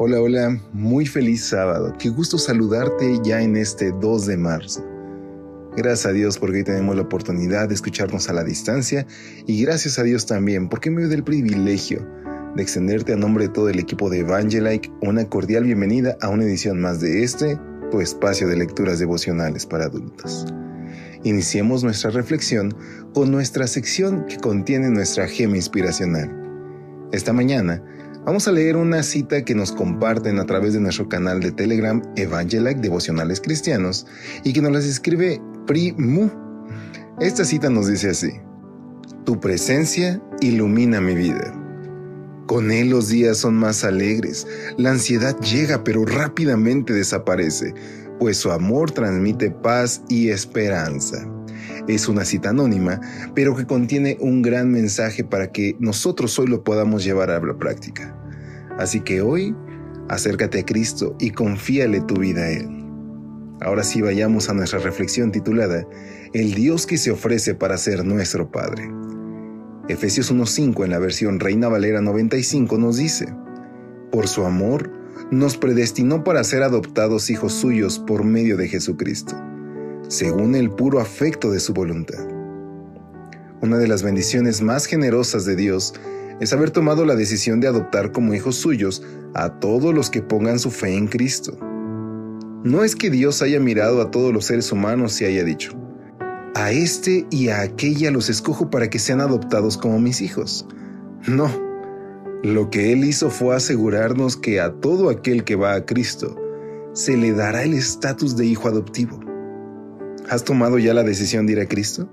Hola, hola, muy feliz sábado. Qué gusto saludarte ya en este 2 de marzo. Gracias a Dios porque hoy tenemos la oportunidad de escucharnos a la distancia y gracias a Dios también porque me doy el privilegio de extenderte a nombre de todo el equipo de Evangelike una cordial bienvenida a una edición más de este, tu espacio de lecturas devocionales para adultos. Iniciemos nuestra reflexión con nuestra sección que contiene nuestra gema inspiracional. Esta mañana vamos a leer una cita que nos comparten a través de nuestro canal de Telegram Evangelike Devocionales Cristianos y que nos las escribe Primu. Esta cita nos dice así, Tu presencia ilumina mi vida. Con Él los días son más alegres, la ansiedad llega pero rápidamente desaparece, pues su amor transmite paz y esperanza. Es una cita anónima, pero que contiene un gran mensaje para que nosotros hoy lo podamos llevar a la práctica. Así que hoy, acércate a Cristo y confíale tu vida a Él. Ahora sí vayamos a nuestra reflexión titulada El Dios que se ofrece para ser nuestro Padre. Efesios 1.5 en la versión Reina Valera 95 nos dice, Por su amor, nos predestinó para ser adoptados hijos suyos por medio de Jesucristo, según el puro afecto de su voluntad. Una de las bendiciones más generosas de Dios es haber tomado la decisión de adoptar como hijos suyos a todos los que pongan su fe en Cristo. No es que Dios haya mirado a todos los seres humanos y haya dicho, a este y a aquella los escojo para que sean adoptados como mis hijos. No, lo que Él hizo fue asegurarnos que a todo aquel que va a Cristo se le dará el estatus de hijo adoptivo. ¿Has tomado ya la decisión de ir a Cristo?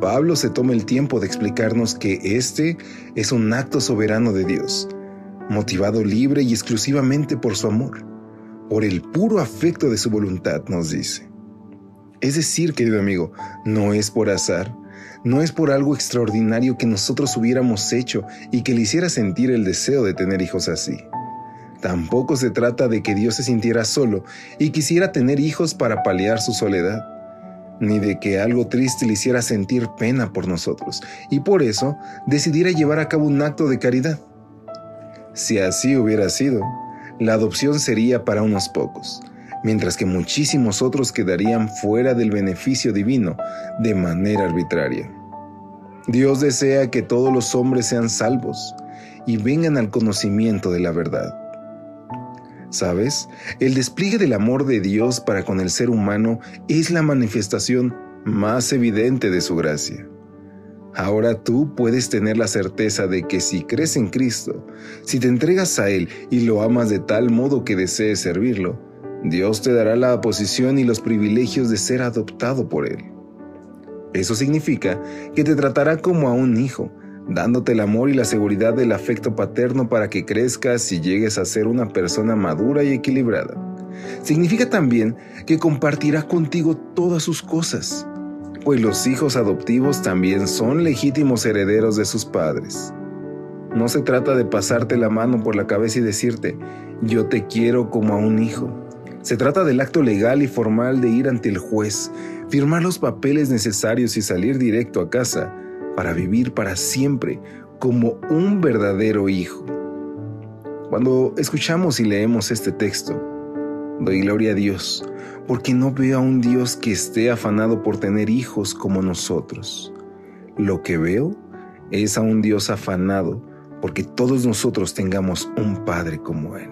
Pablo se toma el tiempo de explicarnos que este es un acto soberano de Dios, motivado libre y exclusivamente por su amor, por el puro afecto de su voluntad, nos dice. Es decir, querido amigo, no es por azar, no es por algo extraordinario que nosotros hubiéramos hecho y que le hiciera sentir el deseo de tener hijos así. Tampoco se trata de que Dios se sintiera solo y quisiera tener hijos para paliar su soledad, ni de que algo triste le hiciera sentir pena por nosotros, y por eso decidiera llevar a cabo un acto de caridad. Si así hubiera sido, la adopción sería para unos pocos, mientras que muchísimos otros quedarían fuera del beneficio divino de manera arbitraria. Dios desea que todos los hombres sean salvos y vengan al conocimiento de la verdad. ¿Sabes? El despliegue del amor de Dios para con el ser humano es la manifestación más evidente de su gracia. Ahora tú puedes tener la certeza de que si crees en Cristo, si te entregas a Él y lo amas de tal modo que desees servirlo, Dios te dará la posición y los privilegios de ser adoptado por Él. Eso significa que te tratará como a un hijo, dándote el amor y la seguridad del afecto paterno para que crezcas y llegues a ser una persona madura y equilibrada. Significa también que compartirá contigo todas sus cosas, pues los hijos adoptivos también son legítimos herederos de sus padres. No se trata de pasarte la mano por la cabeza y decirte, yo te quiero como a un hijo. Se trata del acto legal y formal de ir ante el juez, firmar los papeles necesarios y salir directo a casa para vivir para siempre como un verdadero hijo. Cuando escuchamos y leemos este texto, doy gloria a Dios, porque no veo a un Dios que esté afanado por tener hijos como nosotros. Lo que veo es a un Dios afanado porque todos nosotros tengamos un Padre como Él.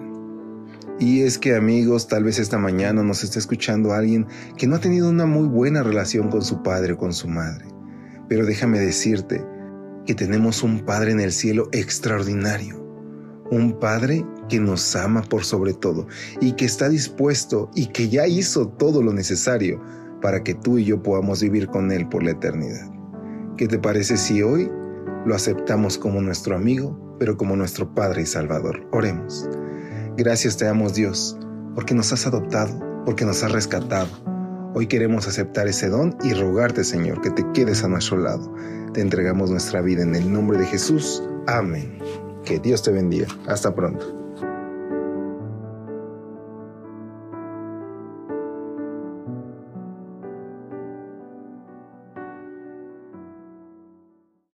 Y es que amigos, tal vez esta mañana nos esté escuchando alguien que no ha tenido una muy buena relación con su padre o con su madre. Pero déjame decirte que tenemos un Padre en el cielo extraordinario. Un Padre que nos ama por sobre todo y que está dispuesto y que ya hizo todo lo necesario para que tú y yo podamos vivir con Él por la eternidad. ¿Qué te parece si hoy lo aceptamos como nuestro amigo, pero como nuestro Padre y Salvador? Oremos. Gracias te damos Dios, porque nos has adoptado, porque nos has rescatado. Hoy queremos aceptar ese don y rogarte, Señor, que te quedes a nuestro lado. Te entregamos nuestra vida en el nombre de Jesús. Amén. Que Dios te bendiga. Hasta pronto.